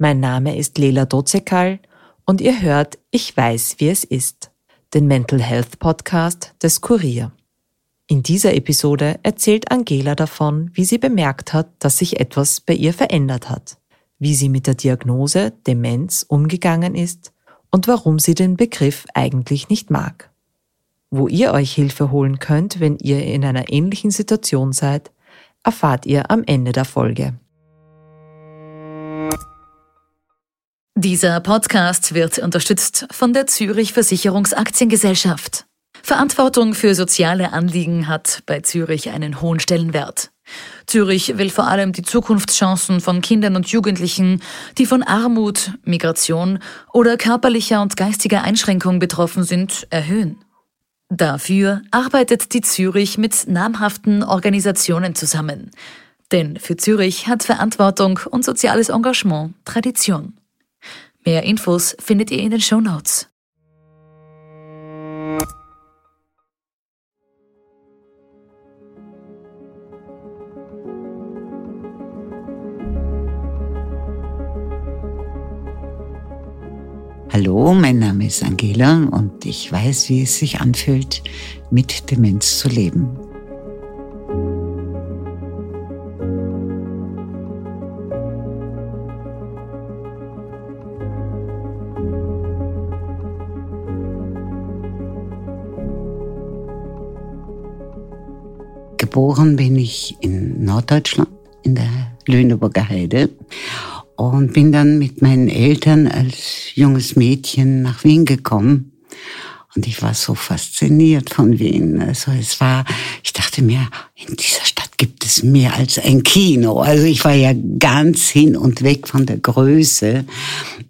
Mein Name ist Lela Dozekal und ihr hört Ich weiß, wie es ist, den Mental Health Podcast des Kurier. In dieser Episode erzählt Angela davon, wie sie bemerkt hat, dass sich etwas bei ihr verändert hat, wie sie mit der Diagnose Demenz umgegangen ist und warum sie den Begriff eigentlich nicht mag. Wo ihr euch Hilfe holen könnt, wenn ihr in einer ähnlichen Situation seid, erfahrt ihr am Ende der Folge. Dieser Podcast wird unterstützt von der Zürich Versicherungsaktiengesellschaft. Verantwortung für soziale Anliegen hat bei Zürich einen hohen Stellenwert. Zürich will vor allem die Zukunftschancen von Kindern und Jugendlichen, die von Armut, Migration oder körperlicher und geistiger Einschränkung betroffen sind, erhöhen. Dafür arbeitet die Zürich mit namhaften Organisationen zusammen. Denn für Zürich hat Verantwortung und soziales Engagement Tradition. Mehr Infos findet ihr in den Show Notes. Hallo, mein Name ist Angela und ich weiß, wie es sich anfühlt, mit Demenz zu leben. Geboren bin ich in Norddeutschland, in der Lüneburger Heide und bin dann mit meinen Eltern als junges Mädchen nach Wien gekommen. Und ich war so fasziniert von Wien. Also es war, ich dachte mir, in dieser Stadt gibt es mehr als ein Kino. Also ich war ja ganz hin und weg von der Größe.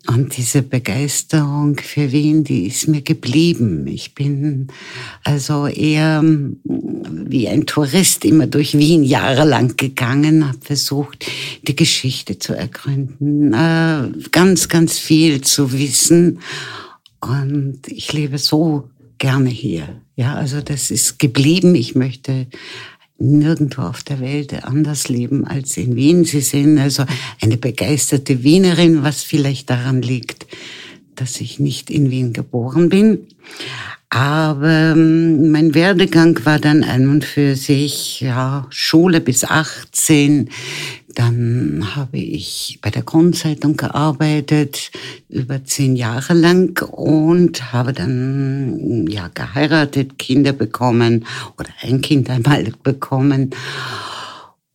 Und diese Begeisterung für Wien, die ist mir geblieben. Ich bin also eher wie ein Tourist immer durch Wien jahrelang gegangen, habe versucht, die Geschichte zu ergründen, äh, ganz, ganz viel zu wissen. Und ich lebe so gerne hier. Ja, also das ist geblieben. Ich möchte nirgendwo auf der Welt anders leben als in Wien. Sie sind also eine begeisterte Wienerin, was vielleicht daran liegt, dass ich nicht in Wien geboren bin. Aber ähm, mein Werdegang war dann ein und für sich, ja, Schule bis 18. Dann habe ich bei der Grundzeitung gearbeitet, über zehn Jahre lang und habe dann, ja, geheiratet, Kinder bekommen oder ein Kind einmal bekommen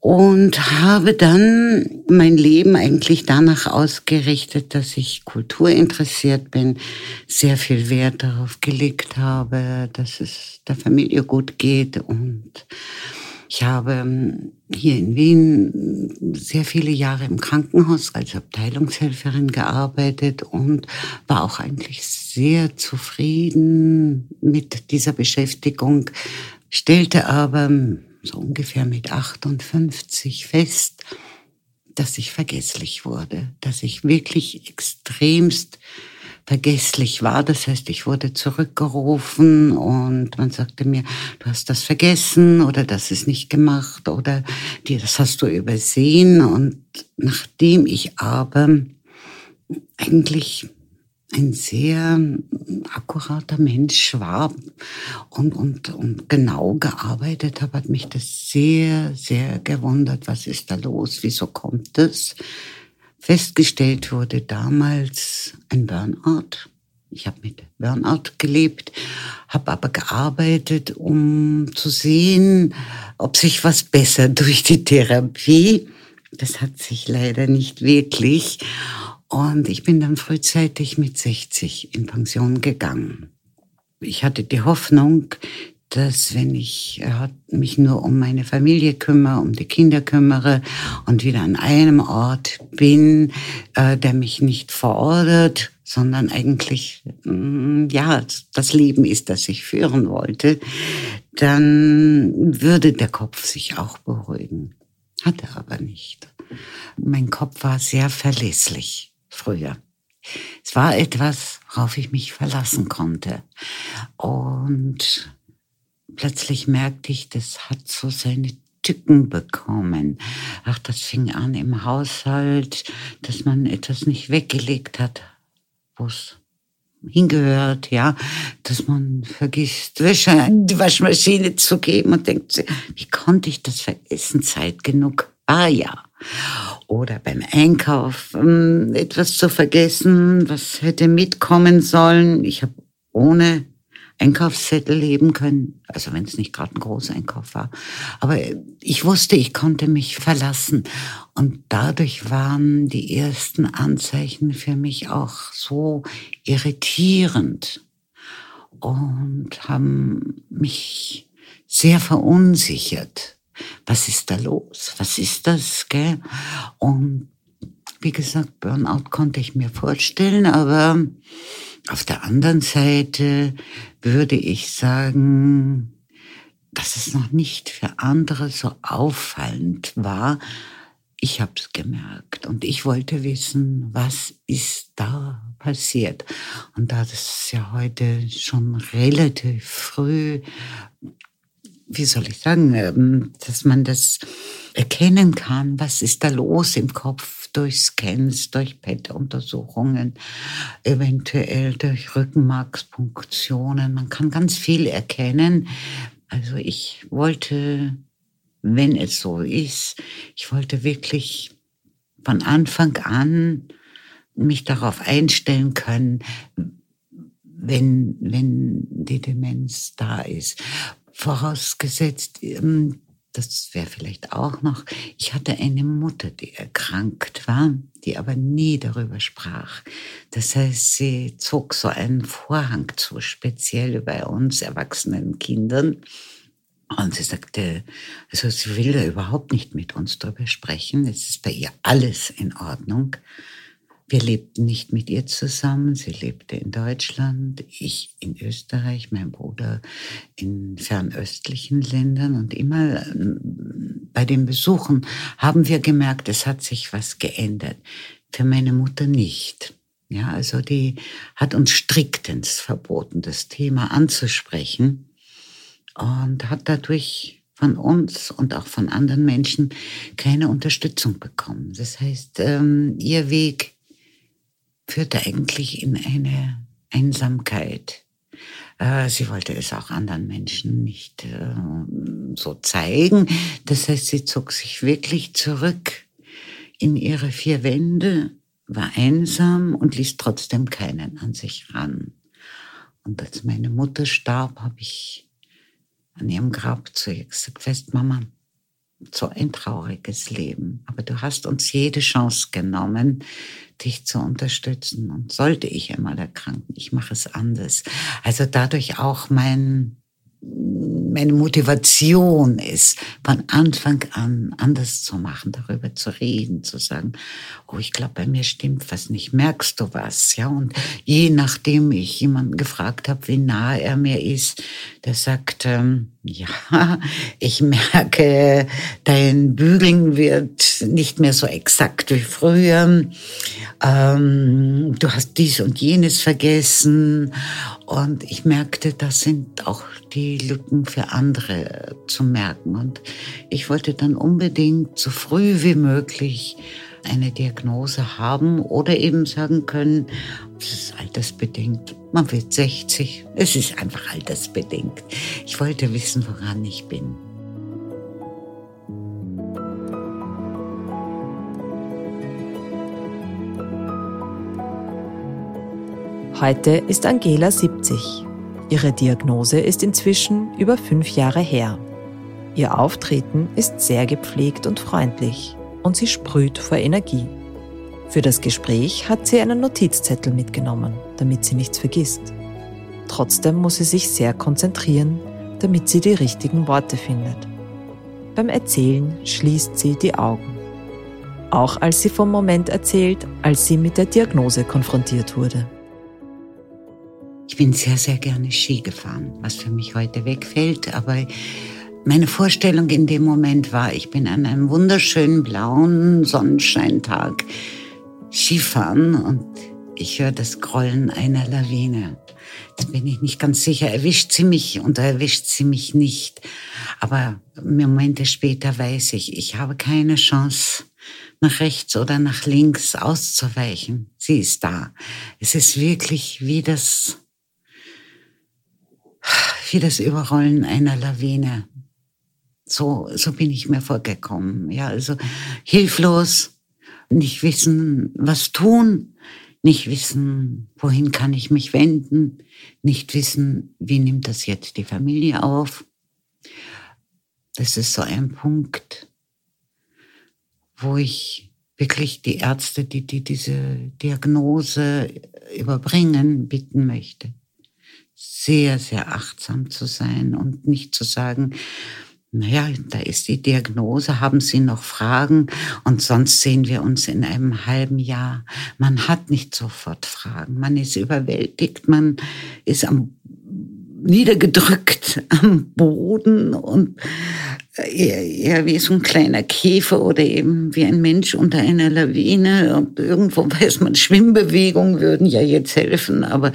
und habe dann mein Leben eigentlich danach ausgerichtet, dass ich kulturinteressiert bin, sehr viel Wert darauf gelegt habe, dass es der Familie gut geht und ich habe hier in Wien sehr viele Jahre im Krankenhaus als Abteilungshelferin gearbeitet und war auch eigentlich sehr zufrieden mit dieser Beschäftigung, stellte aber so ungefähr mit 58 fest, dass ich vergesslich wurde, dass ich wirklich extremst vergesslich war. Das heißt, ich wurde zurückgerufen und man sagte mir, du hast das vergessen oder das ist nicht gemacht oder das hast du übersehen. Und nachdem ich aber eigentlich ein sehr akkurater Mensch war und, und, und genau gearbeitet habe, hat mich das sehr, sehr gewundert. Was ist da los? Wieso kommt das? Festgestellt wurde damals ein Burnout. Ich habe mit Burnout gelebt, habe aber gearbeitet, um zu sehen, ob sich was besser durch die Therapie. Das hat sich leider nicht wirklich. Und ich bin dann frühzeitig mit 60 in Pension gegangen. Ich hatte die Hoffnung, dass wenn ich äh, mich nur um meine Familie kümmere, um die Kinder kümmere und wieder an einem Ort bin, äh, der mich nicht verordert, sondern eigentlich mm, ja das Leben ist, das ich führen wollte, dann würde der Kopf sich auch beruhigen. Hat er aber nicht. Mein Kopf war sehr verlässlich früher. Es war etwas, worauf ich mich verlassen konnte. Und plötzlich merkte ich, das hat so seine Tücken bekommen. Ach, das fing an im Haushalt, dass man etwas nicht weggelegt hat, wo es hingehört, ja, dass man vergisst, Wäsche in die Waschmaschine zu geben und denkt, wie konnte ich das vergessen? Zeit genug war ja. Oder beim Einkauf ähm, etwas zu vergessen, was hätte mitkommen sollen. Ich habe ohne Einkaufszettel leben können, also wenn es nicht gerade ein Großeinkauf war. Aber ich wusste, ich konnte mich verlassen. Und dadurch waren die ersten Anzeichen für mich auch so irritierend und haben mich sehr verunsichert. Was ist da los? Was ist das? Gell? Und wie gesagt, Burnout konnte ich mir vorstellen, aber auf der anderen Seite würde ich sagen, dass es noch nicht für andere so auffallend war. Ich habe es gemerkt und ich wollte wissen, was ist da passiert. Und da das ja heute schon relativ früh, wie soll ich sagen, ähm, dass man das erkennen kann, was ist da los im Kopf, durch Scans, durch PET-Untersuchungen, eventuell durch Rückenmarkspunktionen. Man kann ganz viel erkennen. Also ich wollte, wenn es so ist, ich wollte wirklich von Anfang an mich darauf einstellen können, wenn, wenn die Demenz da ist. Vorausgesetzt, ähm, das wäre vielleicht auch noch, ich hatte eine Mutter, die erkrankt war, die aber nie darüber sprach. Das heißt, sie zog so einen Vorhang zu, speziell bei uns erwachsenen Kindern. Und sie sagte, also sie will da überhaupt nicht mit uns darüber sprechen. Es ist bei ihr alles in Ordnung. Wir lebten nicht mit ihr zusammen. Sie lebte in Deutschland, ich in Österreich, mein Bruder in fernöstlichen Ländern. Und immer ähm, bei den Besuchen haben wir gemerkt, es hat sich was geändert. Für meine Mutter nicht. Ja, also die hat uns striktens verboten, das Thema anzusprechen und hat dadurch von uns und auch von anderen Menschen keine Unterstützung bekommen. Das heißt, ähm, ihr Weg führte eigentlich in eine Einsamkeit. Äh, sie wollte es auch anderen Menschen nicht äh, so zeigen. Das heißt, sie zog sich wirklich zurück in ihre vier Wände, war einsam und ließ trotzdem keinen an sich ran. Und als meine Mutter starb, habe ich an ihrem Grab zu ihr gesagt, weißt Mama, so ein trauriges Leben. Aber du hast uns jede Chance genommen, dich zu unterstützen. Und sollte ich einmal erkranken, ich mache es anders. Also dadurch auch mein meine Motivation ist, von Anfang an anders zu machen, darüber zu reden, zu sagen, oh, ich glaube, bei mir stimmt was nicht, merkst du was? Ja, und je nachdem ich jemanden gefragt habe, wie nah er mir ist, der sagt, ähm, ja, ich merke, dein Bügeln wird nicht mehr so exakt wie früher. Ähm, du hast dies und jenes vergessen. Und ich merkte, das sind auch die Lücken für andere zu merken. Und ich wollte dann unbedingt so früh wie möglich eine Diagnose haben oder eben sagen können, es ist altersbedingt. Man wird 60. Es ist einfach altersbedingt. Ich wollte wissen, woran ich bin. Heute ist Angela 70. Ihre Diagnose ist inzwischen über fünf Jahre her. Ihr Auftreten ist sehr gepflegt und freundlich und sie sprüht vor Energie. Für das Gespräch hat sie einen Notizzettel mitgenommen, damit sie nichts vergisst. Trotzdem muss sie sich sehr konzentrieren, damit sie die richtigen Worte findet. Beim Erzählen schließt sie die Augen. Auch als sie vom Moment erzählt, als sie mit der Diagnose konfrontiert wurde. Ich bin sehr, sehr gerne Ski gefahren, was für mich heute wegfällt, aber meine Vorstellung in dem Moment war, ich bin an einem wunderschönen blauen Sonnenscheintag Skifahren und ich höre das Grollen einer Lawine. Jetzt bin ich nicht ganz sicher, erwischt sie mich oder erwischt sie mich nicht. Aber Momente später weiß ich, ich habe keine Chance, nach rechts oder nach links auszuweichen. Sie ist da. Es ist wirklich wie das, wie das Überrollen einer Lawine. So, so bin ich mir vorgekommen. Ja, also hilflos, nicht wissen, was tun, nicht wissen, wohin kann ich mich wenden, nicht wissen, wie nimmt das jetzt die Familie auf. Das ist so ein Punkt, wo ich wirklich die Ärzte, die, die diese Diagnose überbringen, bitten möchte, sehr, sehr achtsam zu sein und nicht zu sagen, naja, da ist die Diagnose, haben Sie noch Fragen? Und sonst sehen wir uns in einem halben Jahr. Man hat nicht sofort Fragen. Man ist überwältigt, man ist am, niedergedrückt am Boden und eher, eher wie so ein kleiner Käfer oder eben wie ein Mensch unter einer Lawine. Und irgendwo weiß man, Schwimmbewegungen würden ja jetzt helfen, aber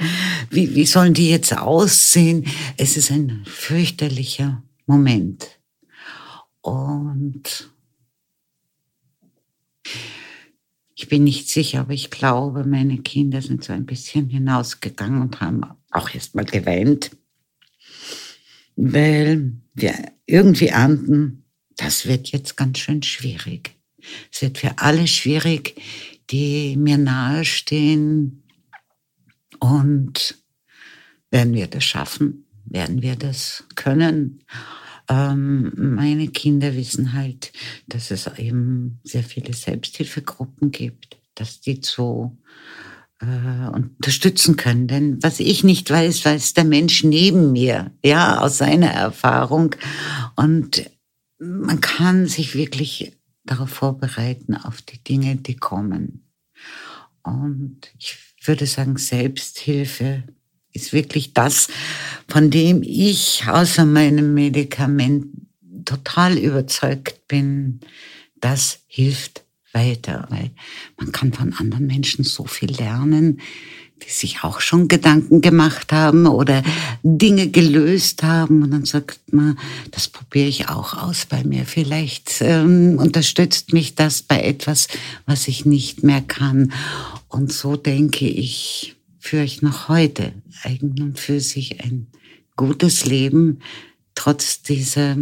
wie, wie sollen die jetzt aussehen? Es ist ein fürchterlicher Moment. Und ich bin nicht sicher, aber ich glaube, meine Kinder sind so ein bisschen hinausgegangen und haben auch erst mal geweint, weil wir irgendwie ahnten, das wird jetzt ganz schön schwierig. Es wird für alle schwierig, die mir nahestehen. Und werden wir das schaffen? Werden wir das können? Ähm, meine Kinder wissen halt, dass es eben sehr viele Selbsthilfegruppen gibt, dass die so äh, unterstützen können. Denn was ich nicht weiß, weiß der Mensch neben mir, ja, aus seiner Erfahrung. Und man kann sich wirklich darauf vorbereiten, auf die Dinge, die kommen. Und ich würde sagen, Selbsthilfe ist wirklich das, von dem ich außer meinem Medikament total überzeugt bin, das hilft weiter, weil man kann von anderen Menschen so viel lernen, die sich auch schon Gedanken gemacht haben oder Dinge gelöst haben. Und dann sagt man, das probiere ich auch aus bei mir. Vielleicht ähm, unterstützt mich das bei etwas, was ich nicht mehr kann. Und so denke ich, führe ich noch heute eigen und für sich ein gutes Leben, trotz dieser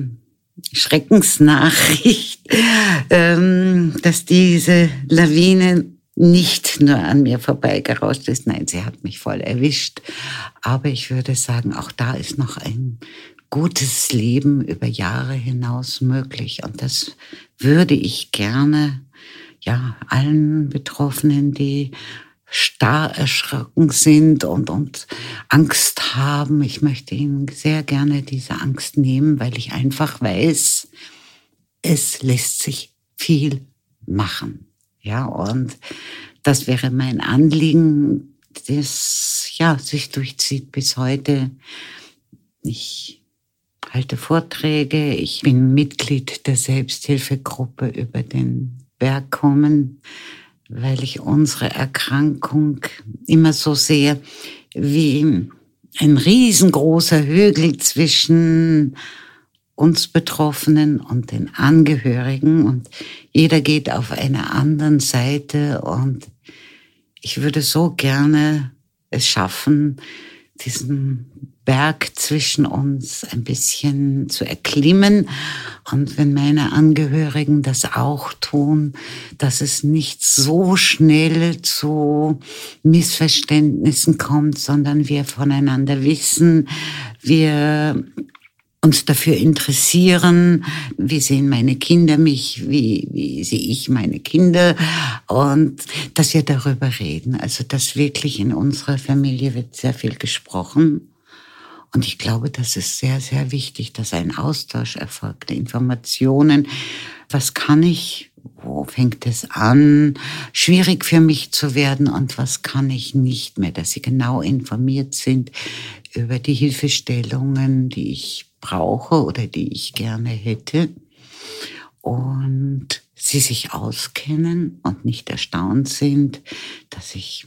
Schreckensnachricht, ähm, dass diese Lawine nicht nur an mir vorbeigerauscht ist. Nein, sie hat mich voll erwischt. Aber ich würde sagen, auch da ist noch ein gutes Leben über Jahre hinaus möglich. Und das würde ich gerne, ja, allen Betroffenen, die starr erschrocken sind und, und Angst haben. Ich möchte ihnen sehr gerne diese Angst nehmen, weil ich einfach weiß, es lässt sich viel machen. Ja, und das wäre mein Anliegen, das ja sich durchzieht bis heute. Ich halte Vorträge, ich bin Mitglied der Selbsthilfegruppe über den Berg kommen weil ich unsere Erkrankung immer so sehe wie ein riesengroßer Hügel zwischen uns Betroffenen und den Angehörigen. Und jeder geht auf einer anderen Seite. Und ich würde so gerne es schaffen, diesen Berg zwischen uns ein bisschen zu erklimmen. Und wenn meine Angehörigen das auch tun, dass es nicht so schnell zu Missverständnissen kommt, sondern wir voneinander wissen, wir uns dafür interessieren, wie sehen meine Kinder mich, wie, wie sehe ich meine Kinder und dass wir darüber reden. Also dass wirklich in unserer Familie wird sehr viel gesprochen. Und ich glaube, das ist sehr, sehr wichtig, dass ein Austausch erfolgt, Informationen. Was kann ich? Wo fängt es an, schwierig für mich zu werden und was kann ich nicht mehr, dass sie genau informiert sind über die Hilfestellungen, die ich brauche oder die ich gerne hätte. Und sie sich auskennen und nicht erstaunt sind, dass ich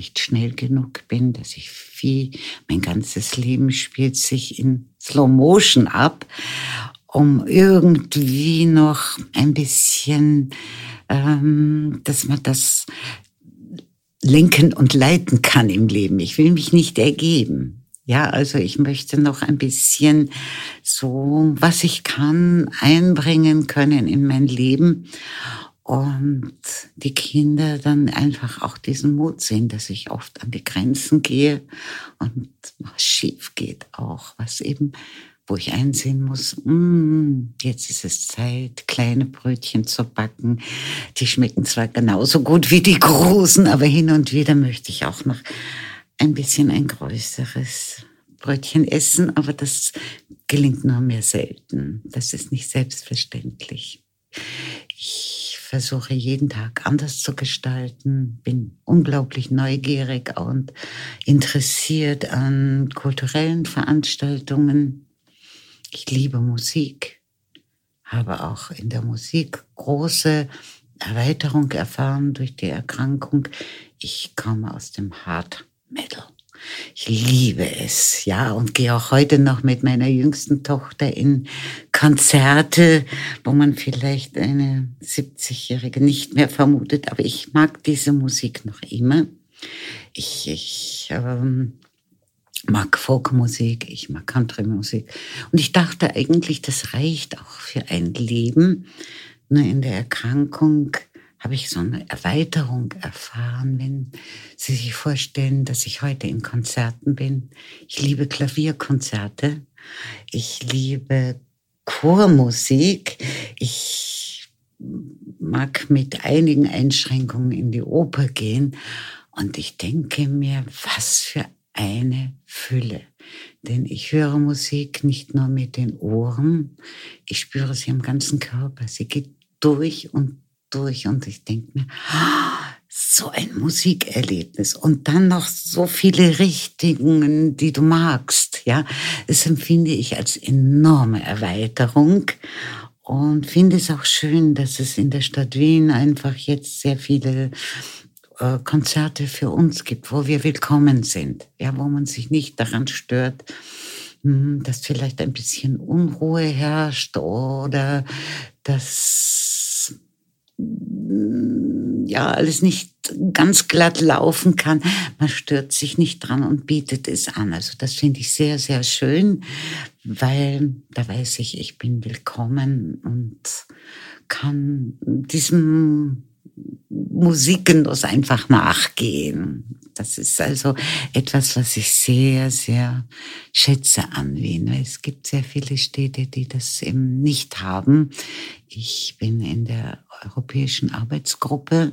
nicht schnell genug bin, dass ich viel, mein ganzes Leben spielt sich in Slow Motion ab, um irgendwie noch ein bisschen, ähm, dass man das lenken und leiten kann im Leben. Ich will mich nicht ergeben. Ja, also ich möchte noch ein bisschen so, was ich kann, einbringen können in mein Leben und die Kinder dann einfach auch diesen Mut sehen, dass ich oft an die Grenzen gehe und was schief geht auch, was eben, wo ich einsehen muss, mm, jetzt ist es Zeit, kleine Brötchen zu backen. Die schmecken zwar genauso gut wie die großen, aber hin und wieder möchte ich auch noch ein bisschen ein größeres Brötchen essen, aber das gelingt nur mir selten. Das ist nicht selbstverständlich. Ich versuche jeden Tag anders zu gestalten, bin unglaublich neugierig und interessiert an kulturellen Veranstaltungen. Ich liebe Musik, habe auch in der Musik große Erweiterung erfahren durch die Erkrankung. Ich komme aus dem Hard Metal. Ich liebe es, ja, und gehe auch heute noch mit meiner jüngsten Tochter in Konzerte, wo man vielleicht eine 70-Jährige nicht mehr vermutet, aber ich mag diese Musik noch immer. Ich, ich ähm, mag Folkmusik, ich mag Countrymusik. Und ich dachte eigentlich, das reicht auch für ein Leben. Nur in der Erkrankung habe ich so eine Erweiterung erfahren, wenn Sie sich vorstellen, dass ich heute in Konzerten bin. Ich liebe Klavierkonzerte. Ich liebe Chormusik. Ich mag mit einigen Einschränkungen in die Oper gehen. Und ich denke mir, was für eine Fülle. Denn ich höre Musik nicht nur mit den Ohren, ich spüre sie im ganzen Körper. Sie geht durch und durch und ich denke mir, so ein Musikerlebnis. Und dann noch so viele Richtungen, die du magst, ja, das empfinde ich als enorme Erweiterung und finde es auch schön, dass es in der Stadt Wien einfach jetzt sehr viele äh, Konzerte für uns gibt, wo wir willkommen sind, ja, wo man sich nicht daran stört, hm, dass vielleicht ein bisschen Unruhe herrscht oder dass ja alles nicht ganz glatt laufen kann. Man stört sich nicht dran und bietet es an. Also das finde ich sehr, sehr schön, weil da weiß ich, ich bin willkommen und kann diesem Musikgenuss einfach nachgehen. Das ist also etwas, was ich sehr, sehr schätze an Wien. Es gibt sehr viele Städte, die das eben nicht haben. Ich bin in der Europäischen Arbeitsgruppe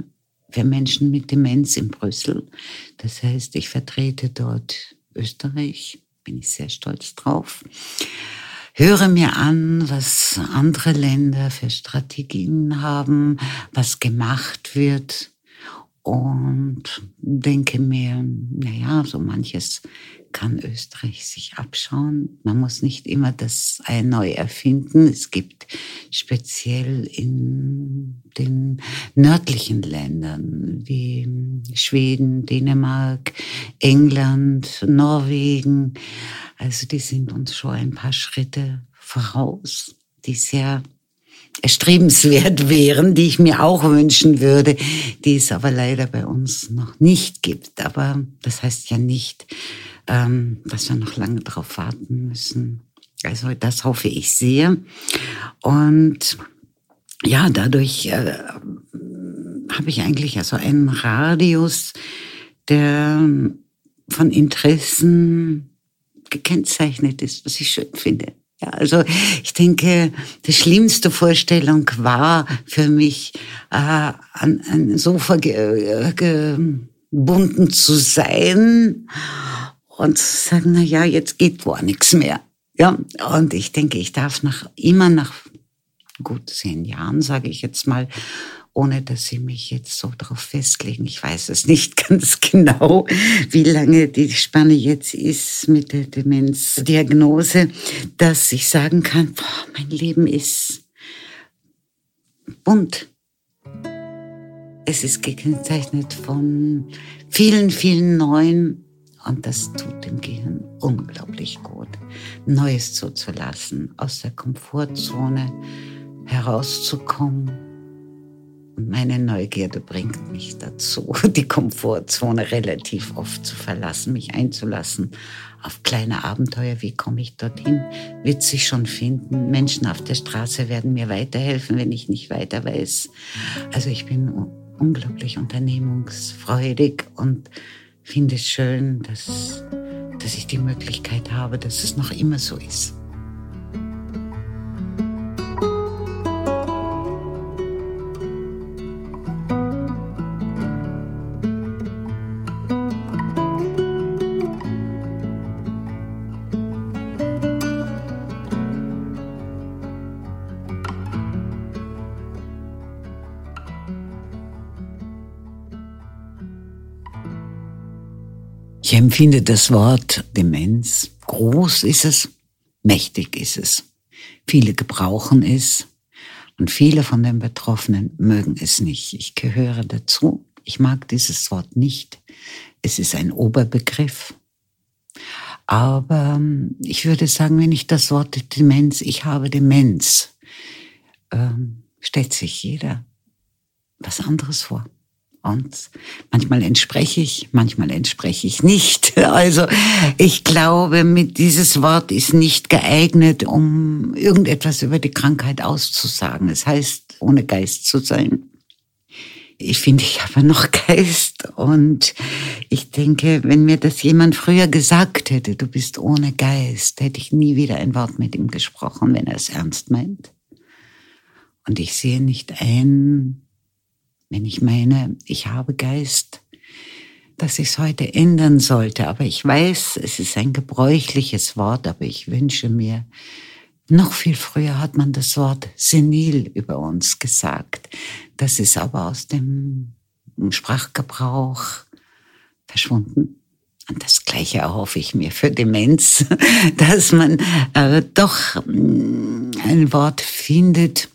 für Menschen mit Demenz in Brüssel. Das heißt, ich vertrete dort Österreich, bin ich sehr stolz drauf. Höre mir an, was andere Länder für Strategien haben, was gemacht wird und denke mir, naja, so manches kann Österreich sich abschauen. Man muss nicht immer das Ei neu erfinden. Es gibt speziell in den nördlichen Ländern wie Schweden, Dänemark, England, Norwegen, also die sind uns schon ein paar Schritte voraus, die sehr erstrebenswert wären, die ich mir auch wünschen würde, die es aber leider bei uns noch nicht gibt. Aber das heißt ja nicht, ähm, dass wir noch lange darauf warten müssen. Also das hoffe ich sehr. Und ja, dadurch äh, habe ich eigentlich also einen Radius, der von Interessen gekennzeichnet ist, was ich schön finde. Ja, also ich denke, die schlimmste Vorstellung war für mich, äh, an ein Sofa ge gebunden zu sein und sagen, na ja, jetzt geht gar nichts mehr. Ja, und ich denke, ich darf nach, immer nach gut zehn Jahren, sage ich jetzt mal, ohne dass Sie mich jetzt so darauf festlegen. Ich weiß es nicht ganz genau, wie lange die Spanne jetzt ist mit der Demenzdiagnose, dass ich sagen kann, boah, mein Leben ist bunt. es ist gekennzeichnet von vielen, vielen neuen und das tut dem Gehirn unglaublich gut, Neues zuzulassen, aus der Komfortzone herauszukommen. Und meine Neugierde bringt mich dazu, die Komfortzone relativ oft zu verlassen, mich einzulassen auf kleine Abenteuer. Wie komme ich dorthin? Wird sich schon finden. Menschen auf der Straße werden mir weiterhelfen, wenn ich nicht weiter weiß. Also ich bin unglaublich unternehmungsfreudig und finde es schön, dass, dass ich die Möglichkeit habe, dass es noch immer so ist. Empfinde das Wort Demenz. Groß ist es, mächtig ist es. Viele gebrauchen es und viele von den Betroffenen mögen es nicht. Ich gehöre dazu. Ich mag dieses Wort nicht. Es ist ein Oberbegriff. Aber ähm, ich würde sagen, wenn ich das Wort Demenz, ich habe Demenz, ähm, stellt sich jeder was anderes vor. Und manchmal entspreche ich, manchmal entspreche ich nicht. Also ich glaube, mit dieses Wort ist nicht geeignet, um irgendetwas über die Krankheit auszusagen. Es heißt, ohne Geist zu sein. Ich finde, ich habe noch Geist und ich denke, wenn mir das jemand früher gesagt hätte, du bist ohne Geist, hätte ich nie wieder ein Wort mit ihm gesprochen, wenn er es ernst meint. Und ich sehe nicht ein, wenn ich meine, ich habe Geist, dass ich es heute ändern sollte. Aber ich weiß, es ist ein gebräuchliches Wort, aber ich wünsche mir, noch viel früher hat man das Wort senil über uns gesagt. Das ist aber aus dem Sprachgebrauch verschwunden. Und das Gleiche erhoffe ich mir für Demenz, dass man äh, doch mm, ein Wort findet,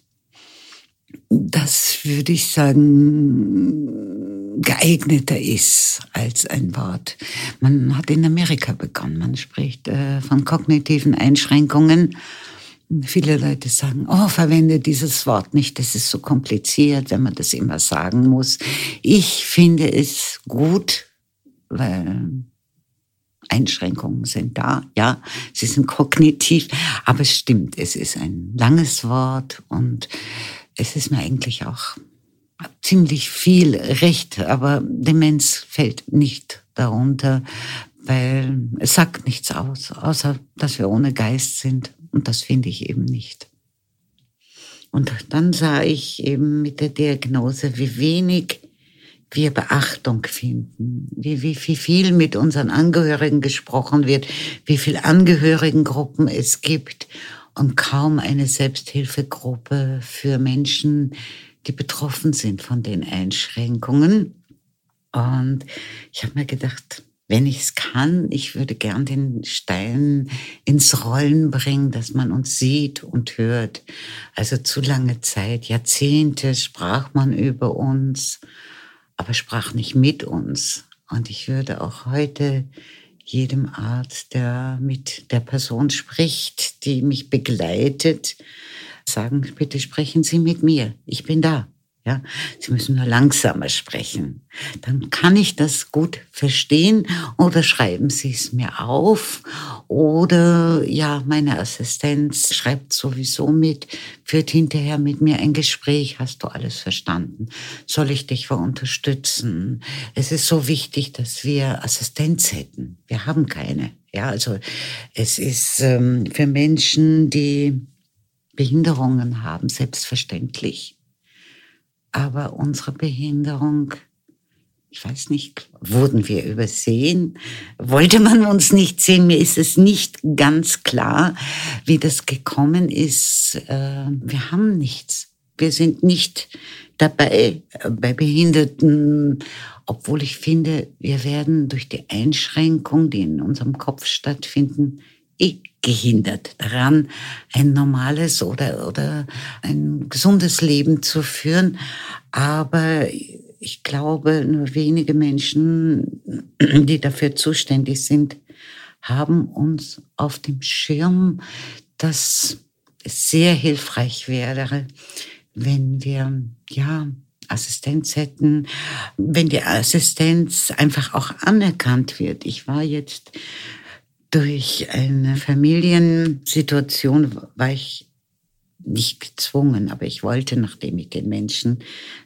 das würde ich sagen, geeigneter ist als ein Wort. Man hat in Amerika begonnen, man spricht äh, von kognitiven Einschränkungen. Viele Leute sagen, oh, verwende dieses Wort nicht, das ist so kompliziert, wenn man das immer sagen muss. Ich finde es gut, weil Einschränkungen sind da, ja, sie sind kognitiv, aber es stimmt, es ist ein langes Wort und es ist mir eigentlich auch ziemlich viel recht, aber Demenz fällt nicht darunter, weil es sagt nichts aus, außer dass wir ohne Geist sind. Und das finde ich eben nicht. Und dann sah ich eben mit der Diagnose, wie wenig wir Beachtung finden, wie, wie, wie viel mit unseren Angehörigen gesprochen wird, wie viel Angehörigengruppen es gibt und kaum eine Selbsthilfegruppe für Menschen, die betroffen sind von den Einschränkungen. Und ich habe mir gedacht, wenn ich es kann, ich würde gern den Stein ins Rollen bringen, dass man uns sieht und hört. Also zu lange Zeit, Jahrzehnte sprach man über uns, aber sprach nicht mit uns. Und ich würde auch heute jedem Arzt, der mit der Person spricht, die mich begleitet, sagen, bitte sprechen Sie mit mir. Ich bin da. Ja, Sie müssen nur langsamer sprechen. Dann kann ich das gut verstehen oder schreiben Sie es mir auf oder ja, meine Assistenz schreibt sowieso mit, führt hinterher mit mir ein Gespräch. Hast du alles verstanden? Soll ich dich unterstützen? Es ist so wichtig, dass wir Assistenz hätten. Wir haben keine. Ja, also es ist ähm, für Menschen, die Behinderungen haben, selbstverständlich aber unsere Behinderung, ich weiß nicht, wurden wir übersehen? Wollte man uns nicht sehen? Mir ist es nicht ganz klar, wie das gekommen ist. Äh, wir haben nichts. Wir sind nicht dabei äh, bei Behinderten, obwohl ich finde, wir werden durch die Einschränkung, die in unserem Kopf stattfinden, eh gehindert daran, ein normales oder, oder ein gesundes Leben zu führen. Aber ich glaube, nur wenige Menschen, die dafür zuständig sind, haben uns auf dem Schirm, dass es sehr hilfreich wäre, wenn wir, ja, Assistenz hätten, wenn die Assistenz einfach auch anerkannt wird. Ich war jetzt durch eine Familiensituation, war ich nicht gezwungen, aber ich wollte, nachdem ich den Menschen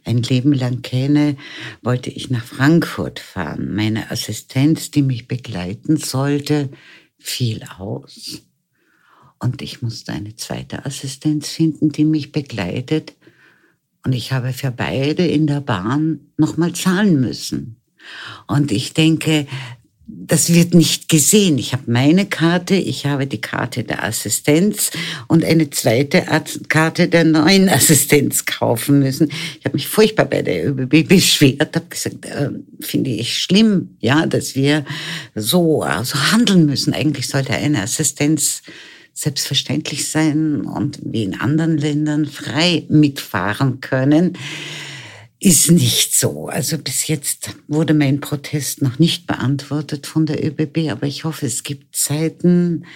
ein Leben lang kenne, wollte ich nach Frankfurt fahren. Meine Assistenz, die mich begleiten sollte, fiel aus. Und ich musste eine zweite Assistenz finden, die mich begleitet. Und ich habe für beide in der Bahn nochmal zahlen müssen. Und ich denke, das wird nicht gesehen. Ich habe meine Karte, ich habe die Karte der Assistenz und eine zweite Karte der neuen Assistenz kaufen müssen. Ich habe mich furchtbar bei der ÖBB beschwert, habe gesagt, äh, finde ich schlimm, ja, dass wir so, so handeln müssen. Eigentlich sollte eine Assistenz selbstverständlich sein und wie in anderen Ländern frei mitfahren können ist nicht so. Also bis jetzt wurde mein Protest noch nicht beantwortet von der ÖBB, aber ich hoffe, es gibt Zeiten,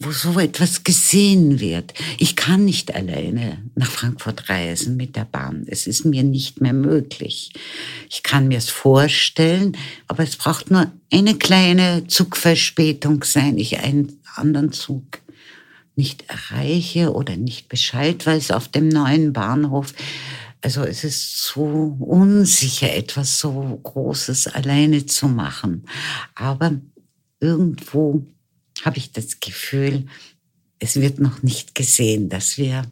wo so etwas gesehen wird. Ich kann nicht alleine nach Frankfurt reisen mit der Bahn. Es ist mir nicht mehr möglich. Ich kann mir es vorstellen, aber es braucht nur eine kleine Zugverspätung sein, ich einen anderen Zug nicht erreiche oder nicht Bescheid weiß auf dem neuen Bahnhof also es ist so unsicher, etwas so Großes alleine zu machen. Aber irgendwo habe ich das Gefühl, es wird noch nicht gesehen, dass wir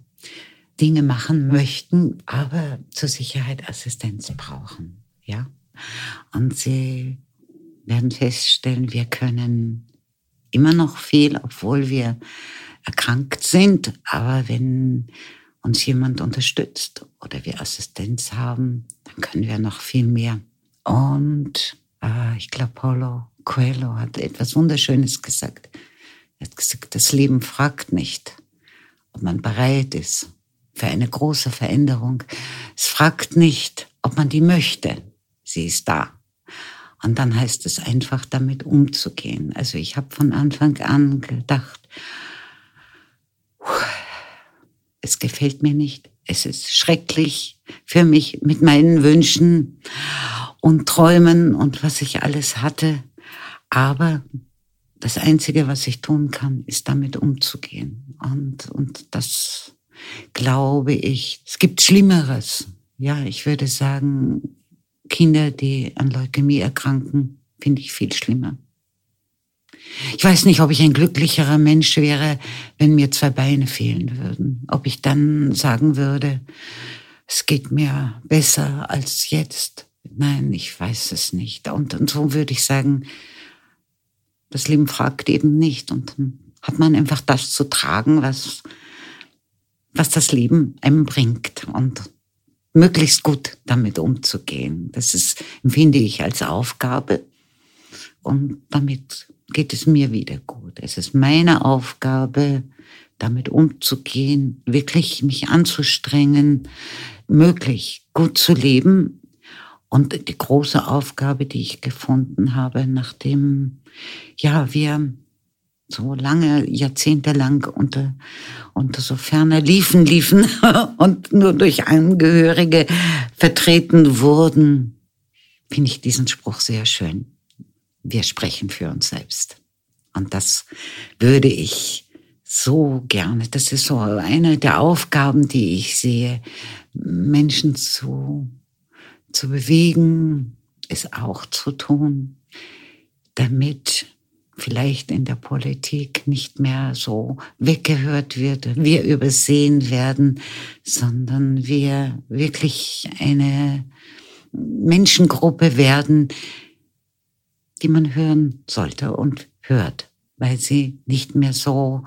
Dinge machen möchten, aber zur Sicherheit Assistenz brauchen. Ja? Und sie werden feststellen, wir können immer noch viel, obwohl wir erkrankt sind. Aber wenn uns jemand unterstützt oder wir Assistenz haben, dann können wir noch viel mehr. Und äh, ich glaube, Paulo Coelho hat etwas Wunderschönes gesagt. Er hat gesagt, das Leben fragt nicht, ob man bereit ist für eine große Veränderung. Es fragt nicht, ob man die möchte. Sie ist da. Und dann heißt es einfach, damit umzugehen. Also ich habe von Anfang an gedacht, es gefällt mir nicht, es ist schrecklich für mich mit meinen Wünschen und Träumen und was ich alles hatte. Aber das Einzige, was ich tun kann, ist damit umzugehen. Und, und das glaube ich, es gibt Schlimmeres. Ja, ich würde sagen, Kinder, die an Leukämie erkranken, finde ich viel schlimmer. Ich weiß nicht, ob ich ein glücklicherer Mensch wäre, wenn mir zwei Beine fehlen würden. Ob ich dann sagen würde, es geht mir besser als jetzt. Nein, ich weiß es nicht. Und, und so würde ich sagen, das Leben fragt eben nicht. Und dann hat man einfach das zu tragen, was, was das Leben einem bringt. Und möglichst gut damit umzugehen. Das ist, empfinde ich als Aufgabe. Und damit geht es mir wieder gut. Es ist meine Aufgabe, damit umzugehen, wirklich mich anzustrengen, möglich gut zu leben. Und die große Aufgabe, die ich gefunden habe, nachdem, ja, wir so lange, jahrzehntelang unter, unter so ferner Liefen liefen und nur durch Angehörige vertreten wurden, finde ich diesen Spruch sehr schön wir sprechen für uns selbst. Und das würde ich so gerne, das ist so eine der Aufgaben, die ich sehe, Menschen zu, zu bewegen, es auch zu tun, damit vielleicht in der Politik nicht mehr so weggehört wird, wir übersehen werden, sondern wir wirklich eine Menschengruppe werden, die man hören sollte und hört, weil sie nicht mehr so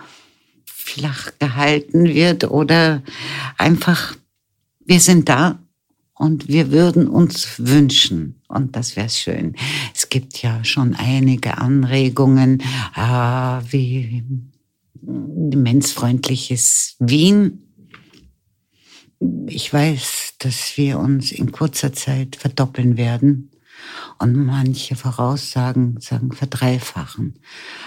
flach gehalten wird oder einfach, wir sind da und wir würden uns wünschen, und das wäre schön. Es gibt ja schon einige Anregungen, äh, wie demenzfreundliches Wien. ich weiß, dass wir uns in kurzer Zeit verdoppeln werden und manche Voraussagen sagen verdreifachen.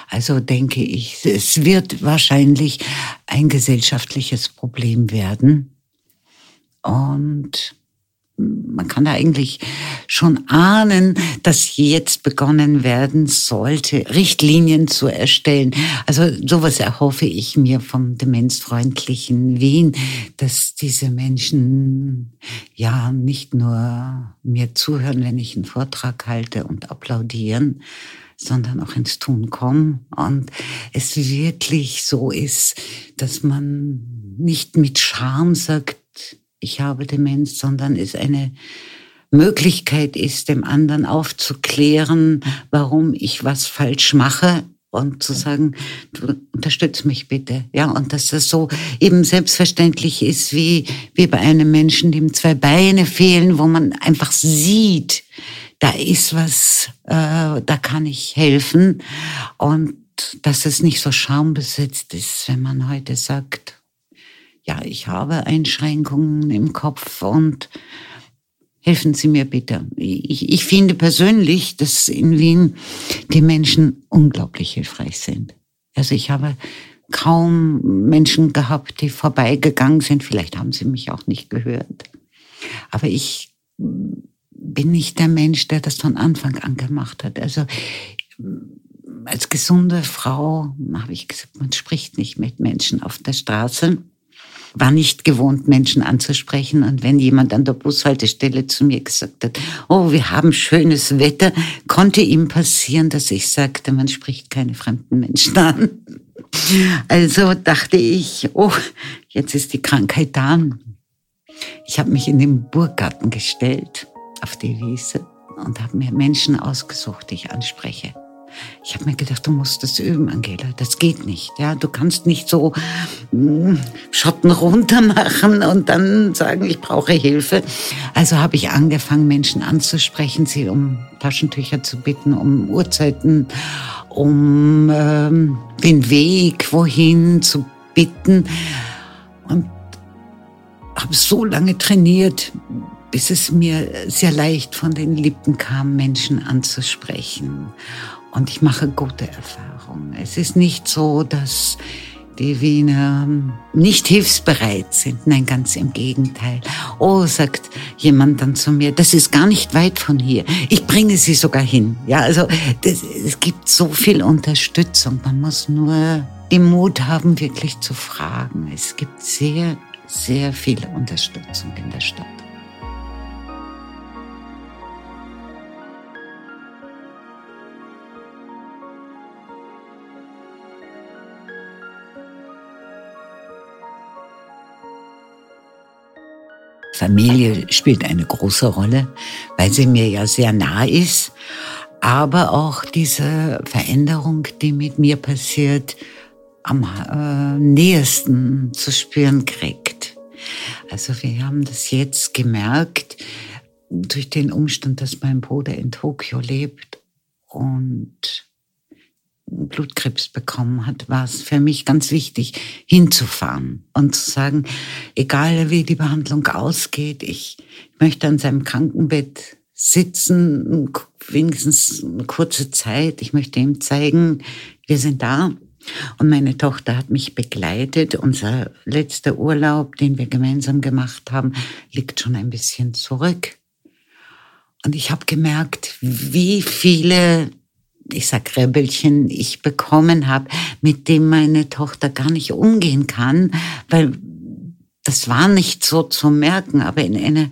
Also denke ich, es wird wahrscheinlich ein gesellschaftliches Problem werden. Und man kann da eigentlich schon ahnen, dass jetzt begonnen werden sollte, Richtlinien zu erstellen. Also sowas erhoffe ich mir vom demenzfreundlichen Wien, dass diese Menschen ja nicht nur mir zuhören, wenn ich einen Vortrag halte und applaudieren, sondern auch ins Tun kommen und es wirklich so ist, dass man nicht mit Scham sagt, ich habe Demenz, sondern es eine Möglichkeit ist, dem anderen aufzuklären, warum ich was falsch mache und zu sagen, du unterstütz mich bitte. Ja, und dass das so eben selbstverständlich ist, wie, wie bei einem Menschen, dem zwei Beine fehlen, wo man einfach sieht, da ist was, äh, da kann ich helfen. Und dass es nicht so schambesetzt ist, wenn man heute sagt, ja, ich habe Einschränkungen im Kopf und helfen Sie mir bitte. Ich, ich finde persönlich, dass in Wien die Menschen unglaublich hilfreich sind. Also ich habe kaum Menschen gehabt, die vorbeigegangen sind. Vielleicht haben sie mich auch nicht gehört. Aber ich bin nicht der Mensch, der das von Anfang an gemacht hat. Also als gesunde Frau habe ich gesagt, man spricht nicht mit Menschen auf der Straße war nicht gewohnt, Menschen anzusprechen. Und wenn jemand an der Bushaltestelle zu mir gesagt hat, oh, wir haben schönes Wetter, konnte ihm passieren, dass ich sagte, man spricht keine fremden Menschen an. Also dachte ich, oh, jetzt ist die Krankheit da. Ich habe mich in den Burggarten gestellt, auf die Wiese, und habe mir Menschen ausgesucht, die ich anspreche. Ich habe mir gedacht, du musst das üben, Angela. Das geht nicht. Ja, du kannst nicht so mh, hm, Schotten runter machen und dann sagen, ich brauche Hilfe. Also habe ich angefangen, Menschen anzusprechen, sie um Taschentücher zu bitten, um Uhrzeiten, um ähm, den Weg wohin zu bitten und habe so lange trainiert, bis es mir sehr leicht von den Lippen kam, Menschen anzusprechen. Und ich mache gute Erfahrungen. Es ist nicht so, dass die Wiener nicht hilfsbereit sind. Nein, ganz im Gegenteil. Oh, sagt jemand dann zu mir, das ist gar nicht weit von hier. Ich bringe sie sogar hin. Ja, also das, es gibt so viel Unterstützung. Man muss nur den Mut haben, wirklich zu fragen. Es gibt sehr, sehr viel Unterstützung in der Stadt. Familie spielt eine große Rolle, weil sie mir ja sehr nah ist, aber auch diese Veränderung, die mit mir passiert, am äh, nähesten zu spüren kriegt. Also wir haben das jetzt gemerkt durch den Umstand, dass mein Bruder in Tokio lebt und Blutkrebs bekommen hat, war es für mich ganz wichtig, hinzufahren und zu sagen, egal wie die Behandlung ausgeht, ich möchte an seinem Krankenbett sitzen, wenigstens eine kurze Zeit. Ich möchte ihm zeigen, wir sind da. Und meine Tochter hat mich begleitet. Unser letzter Urlaub, den wir gemeinsam gemacht haben, liegt schon ein bisschen zurück. Und ich habe gemerkt, wie viele ich sag Rebelchen, ich bekommen habe, mit dem meine Tochter gar nicht umgehen kann, weil das war nicht so zu merken, aber in einer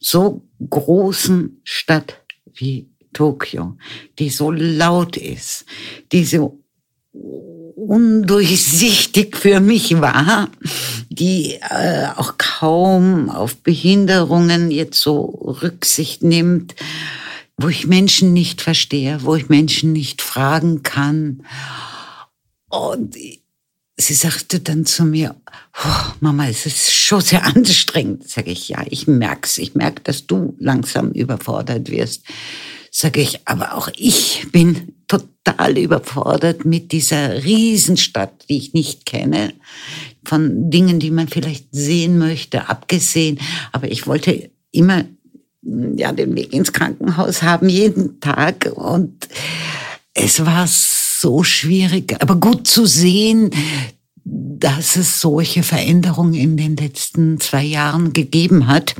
so großen Stadt wie Tokio, die so laut ist, die so undurchsichtig für mich war, die äh, auch kaum auf Behinderungen jetzt so Rücksicht nimmt wo ich Menschen nicht verstehe, wo ich Menschen nicht fragen kann. Und sie sagte dann zu mir, oh, Mama, es ist schon sehr anstrengend. Sag ich, ja, ich merk's. Ich merke, dass du langsam überfordert wirst. Sag ich, aber auch ich bin total überfordert mit dieser Riesenstadt, die ich nicht kenne, von Dingen, die man vielleicht sehen möchte, abgesehen. Aber ich wollte immer ja, den Weg ins Krankenhaus haben, jeden Tag. Und es war so schwierig, aber gut zu sehen, dass es solche Veränderungen in den letzten zwei Jahren gegeben hat.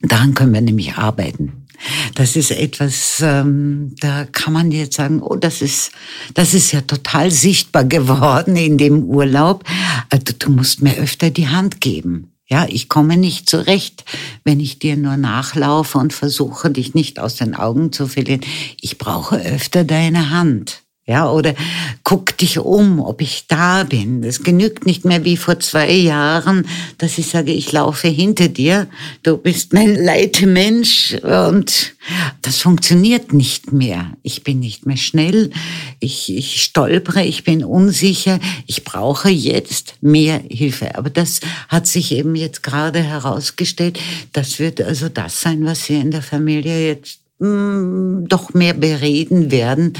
Daran können wir nämlich arbeiten. Das ist etwas, ähm, da kann man jetzt sagen, oh, das ist, das ist ja total sichtbar geworden in dem Urlaub. Also, du musst mir öfter die Hand geben. Ja, ich komme nicht zurecht, wenn ich dir nur nachlaufe und versuche, dich nicht aus den Augen zu verlieren. Ich brauche öfter deine Hand. Ja, oder guck dich um, ob ich da bin. Es genügt nicht mehr wie vor zwei Jahren, dass ich sage, ich laufe hinter dir. Du bist mein Leitemensch und das funktioniert nicht mehr. Ich bin nicht mehr schnell. Ich, ich stolpere, ich bin unsicher. Ich brauche jetzt mehr Hilfe. Aber das hat sich eben jetzt gerade herausgestellt. Das wird also das sein, was wir in der Familie jetzt hm, doch mehr bereden werden,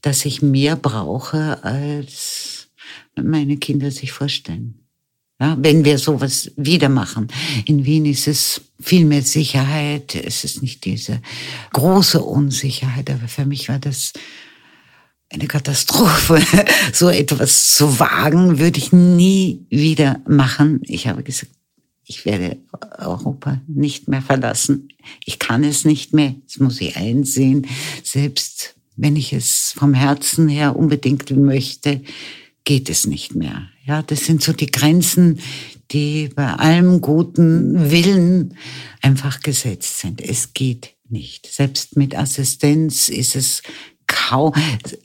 dass ich mehr brauche, als meine Kinder sich vorstellen. Ja, wenn wir sowas wieder machen. In Wien ist es viel mehr Sicherheit. Es ist nicht diese große Unsicherheit. Aber für mich war das eine Katastrophe. So etwas zu wagen, würde ich nie wieder machen. Ich habe gesagt, ich werde Europa nicht mehr verlassen. Ich kann es nicht mehr. Das muss ich einsehen. Selbst wenn ich es vom Herzen her unbedingt möchte, geht es nicht mehr. Ja, das sind so die Grenzen, die bei allem guten Willen einfach gesetzt sind. Es geht nicht. Selbst mit Assistenz ist es kaum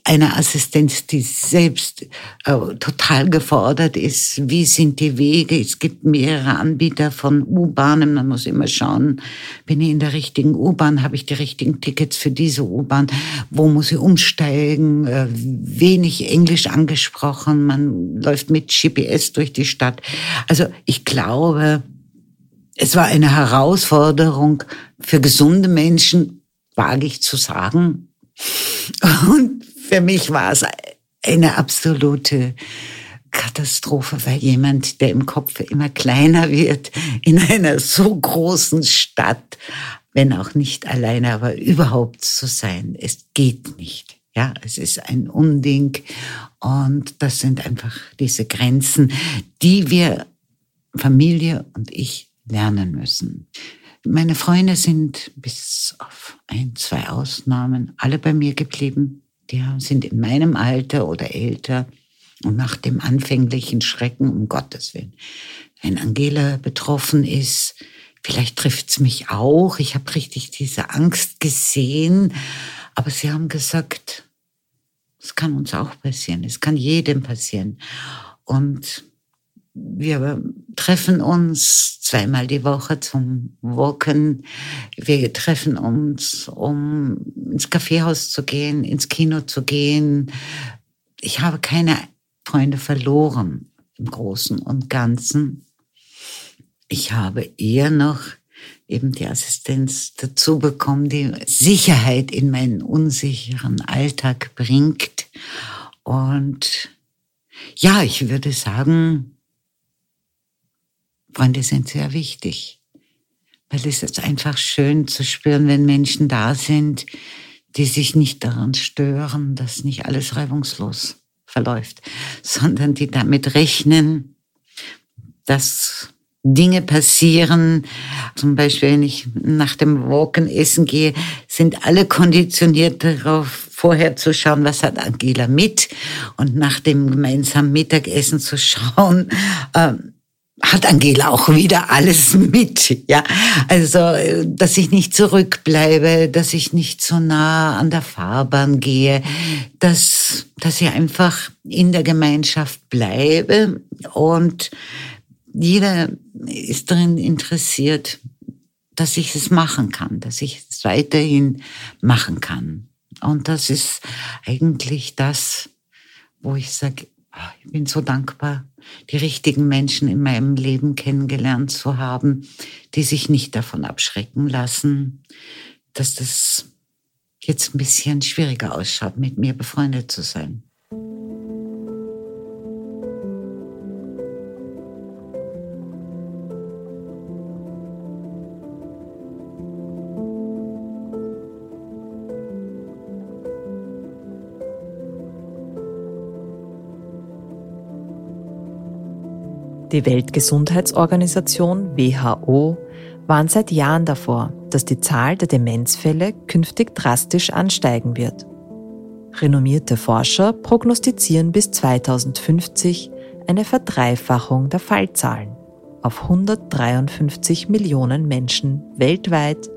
eine Assistenz, die selbst äh, total gefordert ist. Wie sind die Wege? Es gibt mehrere Anbieter von U-Bahnen. Man muss immer schauen, bin ich in der richtigen U-Bahn? Habe ich die richtigen Tickets für diese U-Bahn? Wo muss ich umsteigen? Äh, wenig Englisch angesprochen. Man läuft mit GPS durch die Stadt. Also ich glaube, es war eine Herausforderung für gesunde Menschen, wage ich zu sagen, und für mich war es eine absolute Katastrophe, weil jemand, der im Kopf immer kleiner wird, in einer so großen Stadt, wenn auch nicht alleine, aber überhaupt zu sein, es geht nicht. Ja, es ist ein Unding und das sind einfach diese Grenzen, die wir, Familie und ich, lernen müssen. Meine Freunde sind bis auf ein, zwei Ausnahmen alle bei mir geblieben. Die sind in meinem Alter oder älter. Und nach dem anfänglichen Schrecken, um Gottes Willen, wenn Angela betroffen ist, vielleicht trifft's mich auch. Ich habe richtig diese Angst gesehen. Aber sie haben gesagt, es kann uns auch passieren. Es kann jedem passieren. Und wir treffen uns zweimal die Woche zum Walken. Wir treffen uns, um ins Kaffeehaus zu gehen, ins Kino zu gehen. Ich habe keine Freunde verloren im Großen und Ganzen. Ich habe eher noch eben die Assistenz dazu bekommen, die Sicherheit in meinen unsicheren Alltag bringt. Und ja, ich würde sagen, Freunde sind sehr wichtig, weil es ist einfach schön zu spüren, wenn Menschen da sind, die sich nicht daran stören, dass nicht alles reibungslos verläuft, sondern die damit rechnen, dass Dinge passieren. Zum Beispiel, wenn ich nach dem Walken essen gehe, sind alle konditioniert darauf, vorher zu schauen, was hat Angela mit und nach dem gemeinsamen Mittagessen zu schauen, ähm, hat Angela auch wieder alles mit, ja. Also, dass ich nicht zurückbleibe, dass ich nicht so nah an der Fahrbahn gehe, dass, dass ich einfach in der Gemeinschaft bleibe und jeder ist darin interessiert, dass ich es machen kann, dass ich es weiterhin machen kann. Und das ist eigentlich das, wo ich sage, ich bin so dankbar, die richtigen Menschen in meinem Leben kennengelernt zu haben, die sich nicht davon abschrecken lassen, dass das jetzt ein bisschen schwieriger ausschaut, mit mir befreundet zu sein. Die Weltgesundheitsorganisation WHO warnt seit Jahren davor, dass die Zahl der Demenzfälle künftig drastisch ansteigen wird. Renommierte Forscher prognostizieren bis 2050 eine Verdreifachung der Fallzahlen auf 153 Millionen Menschen weltweit,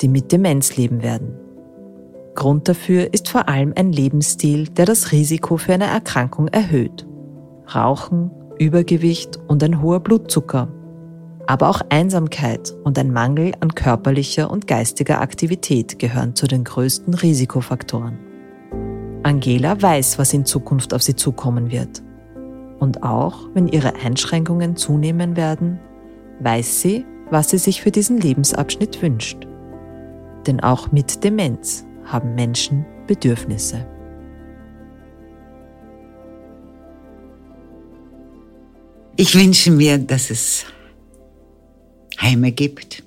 die mit Demenz leben werden. Grund dafür ist vor allem ein Lebensstil, der das Risiko für eine Erkrankung erhöht. Rauchen, Übergewicht und ein hoher Blutzucker. Aber auch Einsamkeit und ein Mangel an körperlicher und geistiger Aktivität gehören zu den größten Risikofaktoren. Angela weiß, was in Zukunft auf sie zukommen wird. Und auch wenn ihre Einschränkungen zunehmen werden, weiß sie, was sie sich für diesen Lebensabschnitt wünscht. Denn auch mit Demenz haben Menschen Bedürfnisse. Ich wünsche mir, dass es Heime gibt,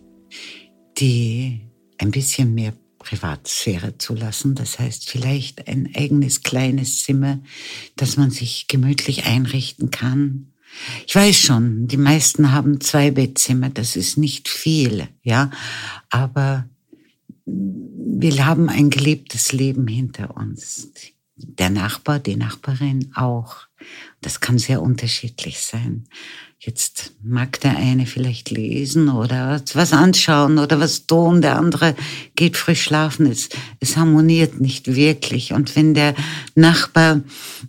die ein bisschen mehr Privatsphäre zulassen. Das heißt vielleicht ein eigenes kleines Zimmer, das man sich gemütlich einrichten kann. Ich weiß schon, die meisten haben zwei Bettzimmer, das ist nicht viel, ja, aber wir haben ein gelebtes Leben hinter uns. Der Nachbar, die Nachbarin auch. Das kann sehr unterschiedlich sein. Jetzt mag der eine vielleicht lesen oder was anschauen oder was tun, der andere geht frisch schlafen. Es, es harmoniert nicht wirklich. Und wenn der Nachbar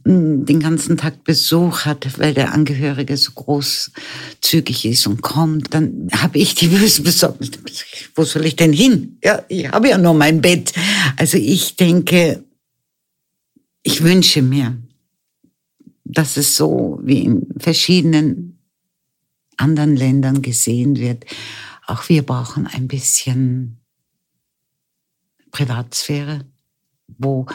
hm, den ganzen Tag Besuch hat, weil der Angehörige so großzügig ist und kommt, dann habe ich die böse Besorgnis. Wo soll ich denn hin? Ja, ich habe ja nur mein Bett. Also ich denke, ich wünsche mir, dass es so wie in verschiedenen anderen Ländern gesehen wird. Auch wir brauchen ein bisschen Privatsphäre, wo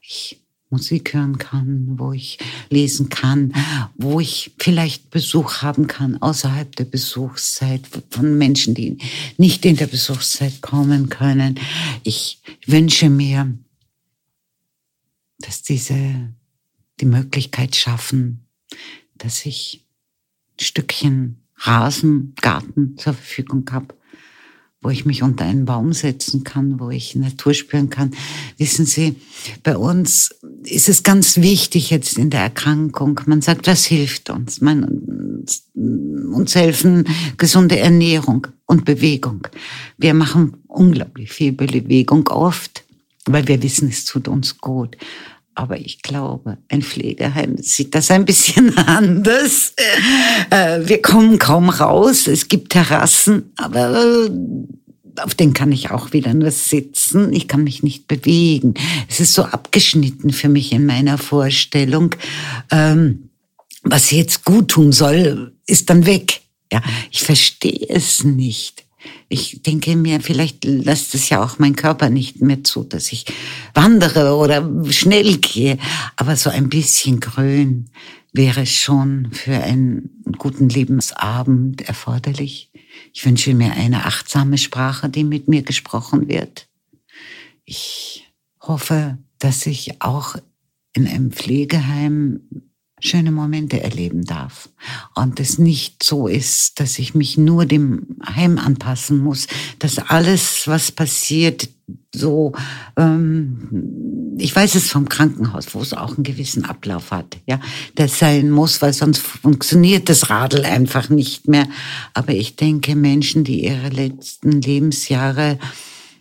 ich Musik hören kann, wo ich lesen kann, wo ich vielleicht Besuch haben kann außerhalb der Besuchszeit von Menschen, die nicht in der Besuchszeit kommen können. Ich wünsche mir, dass diese die Möglichkeit schaffen, dass ich ein Stückchen Rasen, Garten zur Verfügung habe, wo ich mich unter einen Baum setzen kann, wo ich Natur spüren kann. Wissen Sie, bei uns ist es ganz wichtig jetzt in der Erkrankung. Man sagt, was hilft uns? Man, uns helfen gesunde Ernährung und Bewegung. Wir machen unglaublich viel Bewegung oft, weil wir wissen, es tut uns gut. Aber ich glaube, ein Pflegeheim sieht das ein bisschen anders. Äh, wir kommen kaum raus. Es gibt Terrassen, aber äh, auf denen kann ich auch wieder nur sitzen. Ich kann mich nicht bewegen. Es ist so abgeschnitten für mich in meiner Vorstellung. Ähm, was jetzt gut tun soll, ist dann weg. Ja, ich verstehe es nicht. Ich denke mir, vielleicht lässt es ja auch mein Körper nicht mehr zu, dass ich wandere oder schnell gehe. Aber so ein bisschen grün wäre schon für einen guten Lebensabend erforderlich. Ich wünsche mir eine achtsame Sprache, die mit mir gesprochen wird. Ich hoffe, dass ich auch in einem Pflegeheim schöne Momente erleben darf. Und es nicht so ist, dass ich mich nur dem Heim anpassen muss, dass alles, was passiert, so, ähm, ich weiß es vom Krankenhaus, wo es auch einen gewissen Ablauf hat, ja, das sein muss, weil sonst funktioniert das Radl einfach nicht mehr. Aber ich denke, Menschen, die ihre letzten Lebensjahre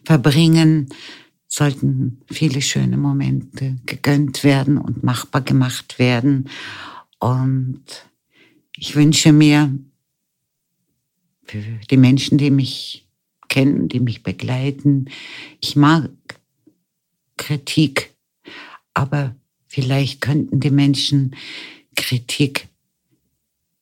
verbringen, sollten viele schöne Momente gegönnt werden und machbar gemacht werden. Und ich wünsche mir für die Menschen, die mich kennen, die mich begleiten, ich mag Kritik, aber vielleicht könnten die Menschen Kritik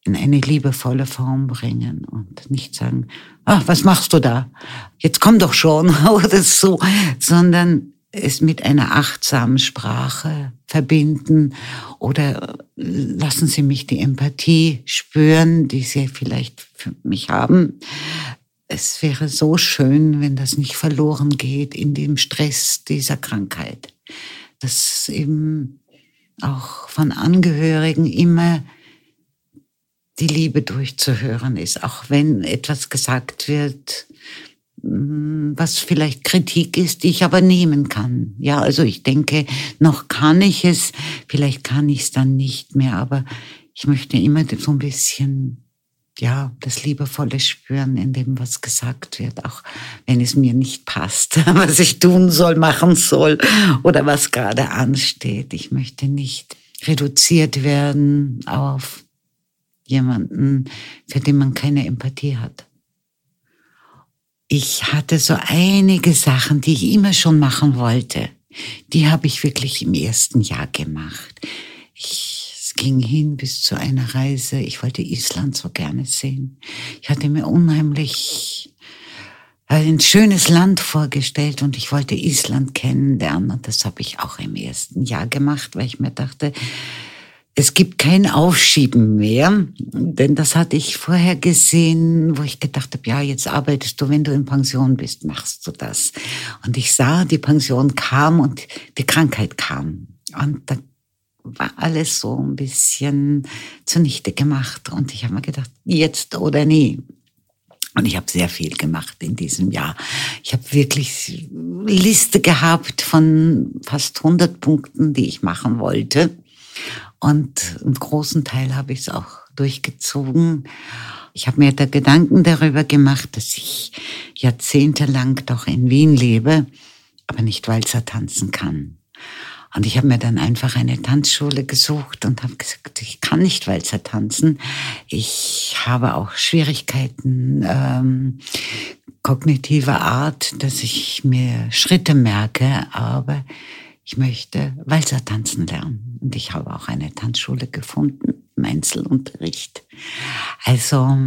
in eine liebevolle Form bringen und nicht sagen, ach, was machst du da? Jetzt komm doch schon oder so, sondern es mit einer achtsamen Sprache verbinden oder lassen Sie mich die Empathie spüren, die Sie vielleicht für mich haben. Es wäre so schön, wenn das nicht verloren geht in dem Stress dieser Krankheit, dass eben auch von Angehörigen immer die Liebe durchzuhören ist, auch wenn etwas gesagt wird, mm, was vielleicht Kritik ist, die ich aber nehmen kann. Ja, also ich denke, noch kann ich es, vielleicht kann ich es dann nicht mehr, aber ich möchte immer so ein bisschen ja, das Liebevolle spüren in dem, was gesagt wird, auch wenn es mir nicht passt, was ich tun soll, machen soll oder was gerade ansteht. Ich möchte nicht reduziert werden auf jemanden, für den man keine Empathie hat. Ich hatte so einige Sachen, die ich immer schon machen wollte. Die habe ich wirklich im ersten Jahr gemacht. Ich ging hin bis zu einer Reise. Ich wollte Island so gerne sehen. Ich hatte mir unheimlich ein schönes Land vorgestellt und ich wollte Island kennenlernen. Und das habe ich auch im ersten Jahr gemacht, weil ich mir dachte, es gibt kein Aufschieben mehr, denn das hatte ich vorher gesehen, wo ich gedacht habe, ja, jetzt arbeitest du, wenn du in Pension bist, machst du das. Und ich sah, die Pension kam und die Krankheit kam. Und da war alles so ein bisschen zunichte gemacht. Und ich habe mir gedacht, jetzt oder nie. Und ich habe sehr viel gemacht in diesem Jahr. Ich habe wirklich Liste gehabt von fast 100 Punkten, die ich machen wollte. Und einen großen Teil habe ich es auch durchgezogen. Ich habe mir da Gedanken darüber gemacht, dass ich jahrzehntelang doch in Wien lebe, aber nicht Walzer tanzen kann. Und ich habe mir dann einfach eine Tanzschule gesucht und habe gesagt, ich kann nicht Walzer tanzen. Ich habe auch Schwierigkeiten ähm, kognitiver Art, dass ich mir Schritte merke, aber ich möchte Walzer tanzen lernen. Und ich habe auch eine Tanzschule gefunden im Einzelunterricht. Also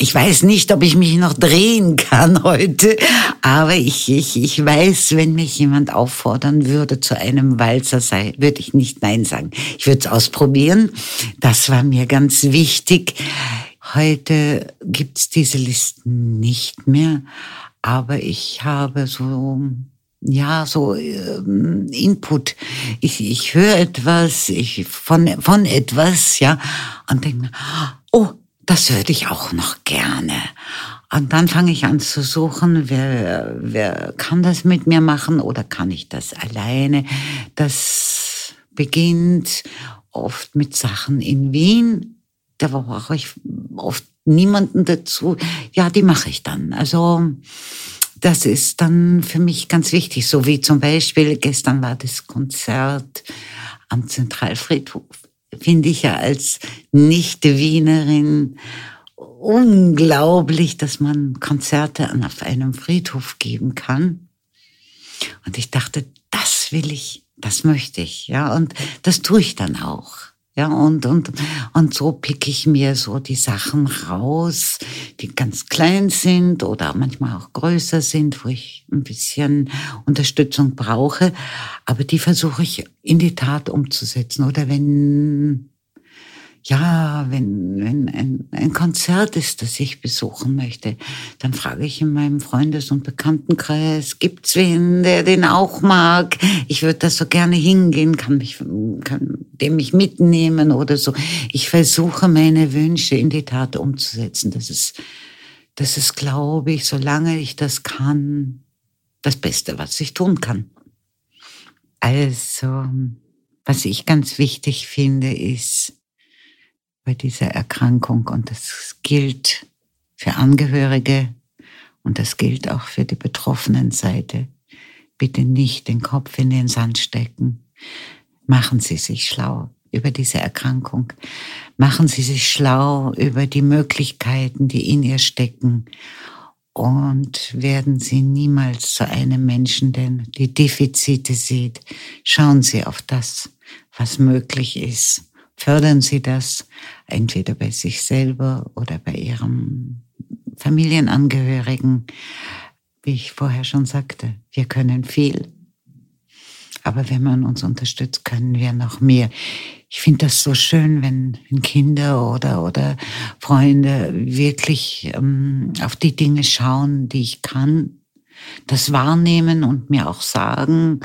ich weiß nicht, ob ich mich noch drehen kann heute, aber ich, ich, ich weiß, wenn mich jemand auffordern würde zu einem Walzer, sei, würde ich nicht Nein sagen. Ich würde es ausprobieren. Das war mir ganz wichtig. Heute gibt's diese Listen nicht mehr, aber ich habe so ja, so ähm, Input. Ich, ich höre etwas, ich von, von etwas, ja, und denke mir, oh, das würde ich auch noch gerne. Und dann fange ich an zu suchen, wer, wer kann das mit mir machen oder kann ich das alleine? Das beginnt oft mit Sachen in Wien. Da brauche ich oft niemanden dazu. Ja, die mache ich dann. Also das ist dann für mich ganz wichtig. So wie zum Beispiel gestern war das Konzert am Zentralfriedhof finde ich ja als Nicht-Wienerin unglaublich, dass man Konzerte auf einem Friedhof geben kann. Und ich dachte, das will ich, das möchte ich, ja, und das tue ich dann auch. Ja, und, und, und so pick ich mir so die Sachen raus, die ganz klein sind oder manchmal auch größer sind, wo ich ein bisschen Unterstützung brauche. Aber die versuche ich in die Tat umzusetzen. Oder wenn ja, wenn, wenn ein, ein Konzert ist, das ich besuchen möchte, dann frage ich in meinem Freundes- und Bekanntenkreis, gibt's wen, der den auch mag? Ich würde da so gerne hingehen, kann mich, kann dem mich mitnehmen oder so. Ich versuche meine Wünsche in die Tat umzusetzen. Das ist, das ist, glaube ich, solange ich das kann, das Beste, was ich tun kann. Also, was ich ganz wichtig finde, ist, bei dieser Erkrankung und das gilt für Angehörige und das gilt auch für die betroffenen Seite. Bitte nicht den Kopf in den Sand stecken. Machen Sie sich schlau über diese Erkrankung. Machen Sie sich schlau über die Möglichkeiten, die in ihr stecken. Und werden Sie niemals zu einem Menschen, der die Defizite sieht. Schauen Sie auf das, was möglich ist fördern Sie das entweder bei sich selber oder bei Ihrem Familienangehörigen. Wie ich vorher schon sagte, wir können viel. Aber wenn man uns unterstützt, können wir noch mehr. Ich finde das so schön, wenn, Kinder oder, oder Freunde wirklich ähm, auf die Dinge schauen, die ich kann, das wahrnehmen und mir auch sagen,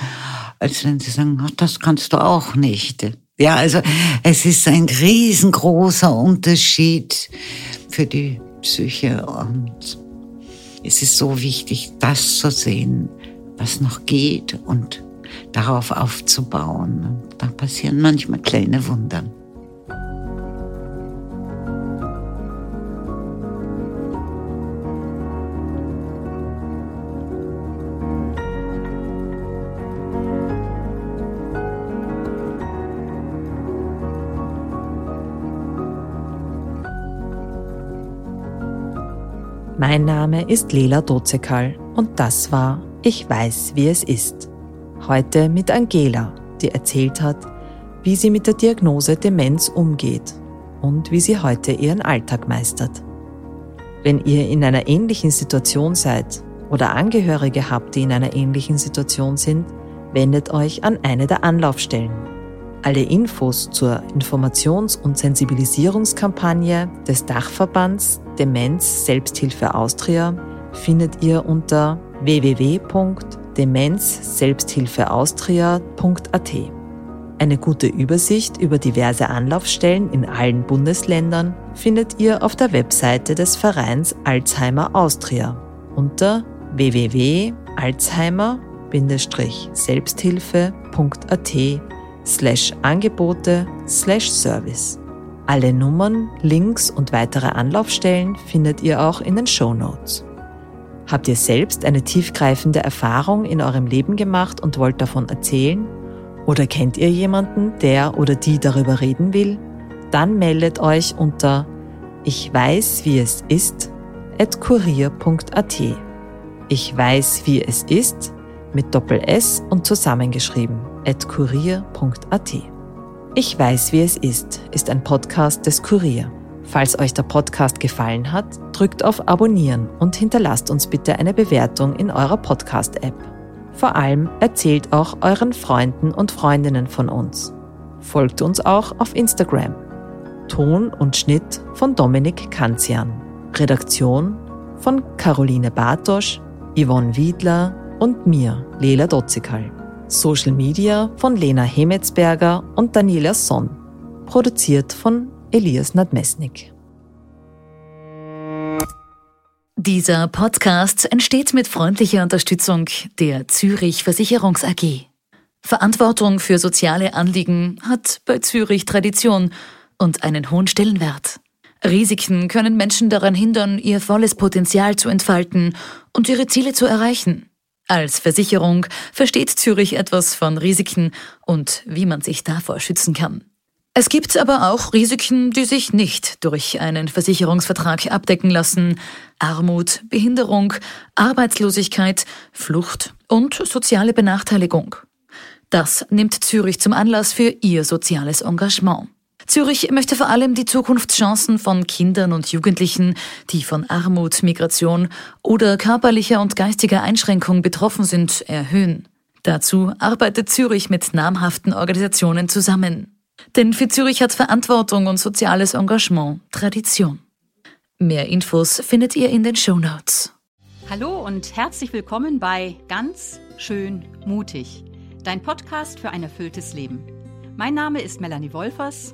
als wenn sie sagen, ach, das kannst du auch nicht Ja, also es ist ein riesengroßer Unterschied für die Psyche und es ist so wichtig, das zu sehen, was noch geht und darauf aufzubauen. Da passieren manchmal kleine Wunder. Mein Name ist Lela Dozekal und das war Ich weiß, wie es ist. Heute mit Angela, die erzählt hat, wie sie mit der Diagnose Demenz umgeht und wie sie heute ihren Alltag meistert. Wenn ihr in einer ähnlichen Situation seid oder Angehörige habt, die in einer ähnlichen Situation sind, wendet euch an eine der Anlaufstellen. Alle Infos zur Informations- und Sensibilisierungskampagne des Dachverbands Demenz Selbsthilfe Austria findet ihr unter www.demenzselbsthilfeaustria.at. Eine gute Übersicht über diverse Anlaufstellen in allen Bundesländern findet ihr auf der Webseite des Vereins Alzheimer Austria unter www.alzheimer-selbsthilfe.at slash Angebote slash Service. Alle Nummern, Links und weitere Anlaufstellen findet ihr auch in den Show Notes. Habt ihr selbst eine tiefgreifende Erfahrung in eurem Leben gemacht und wollt davon erzählen? Oder kennt ihr jemanden, der oder die darüber reden will? Dann meldet euch unter ich weiß, wie es ist at kurier.at. Ich weiß, wie es ist mit Doppel S und zusammengeschrieben at kurier.at. Ich weiß, wie es ist, ist ein Podcast des Kurier. Falls euch der Podcast gefallen hat, drückt auf Abonnieren und hinterlasst uns bitte eine Bewertung in eurer Podcast-App. Vor allem erzählt auch euren Freunden und Freundinnen von uns. Folgt uns auch auf Instagram. Ton und Schnitt von Dominik Kanzian. Redaktion von Caroline Bartosch, Yvonne Wiedler und mir, Lela Dotzikal. Social Media von Lena Hemetsberger und Daniela Sonn. Produziert von Elias Nadmesnik. Dieser Podcast entsteht mit freundlicher Unterstützung der Zürich Versicherungs AG. Verantwortung für soziale Anliegen hat bei Zürich Tradition und einen hohen Stellenwert. Risiken können Menschen daran hindern, ihr volles Potenzial zu entfalten und ihre Ziele zu erreichen. Als Versicherung versteht Zürich etwas von Risiken und wie man sich davor schützen kann. Es gibt aber auch Risiken, die sich nicht durch einen Versicherungsvertrag abdecken lassen. Armut, Behinderung, Arbeitslosigkeit, Flucht und soziale Benachteiligung. Das nimmt Zürich zum Anlass für ihr soziales Engagement. Zürich möchte vor allem die Zukunftschancen von Kindern und Jugendlichen, die von Armut, Migration oder körperlicher und geistiger Einschränkung betroffen sind, erhöhen. Dazu arbeitet Zürich mit namhaften Organisationen zusammen. Denn für Zürich hat Verantwortung und soziales Engagement Tradition. Mehr Infos findet ihr in den Show Notes. Hallo und herzlich willkommen bei Ganz schön mutig, dein Podcast für ein erfülltes Leben. Mein Name ist Melanie Wolfers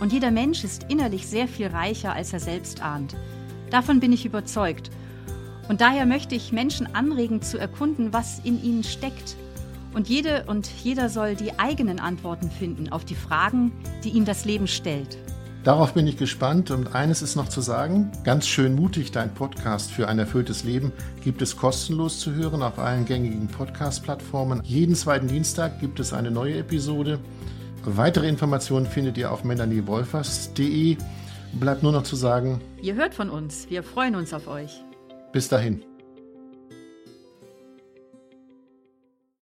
Und jeder Mensch ist innerlich sehr viel reicher, als er selbst ahnt. Davon bin ich überzeugt. Und daher möchte ich Menschen anregen zu erkunden, was in ihnen steckt. Und jede und jeder soll die eigenen Antworten finden auf die Fragen, die ihm das Leben stellt. Darauf bin ich gespannt und eines ist noch zu sagen. Ganz schön mutig, dein Podcast für ein erfülltes Leben gibt es kostenlos zu hören auf allen gängigen Podcast-Plattformen. Jeden zweiten Dienstag gibt es eine neue Episode. Weitere Informationen findet ihr auf melaniewolfers.de. Bleibt nur noch zu sagen, ihr hört von uns. Wir freuen uns auf euch. Bis dahin.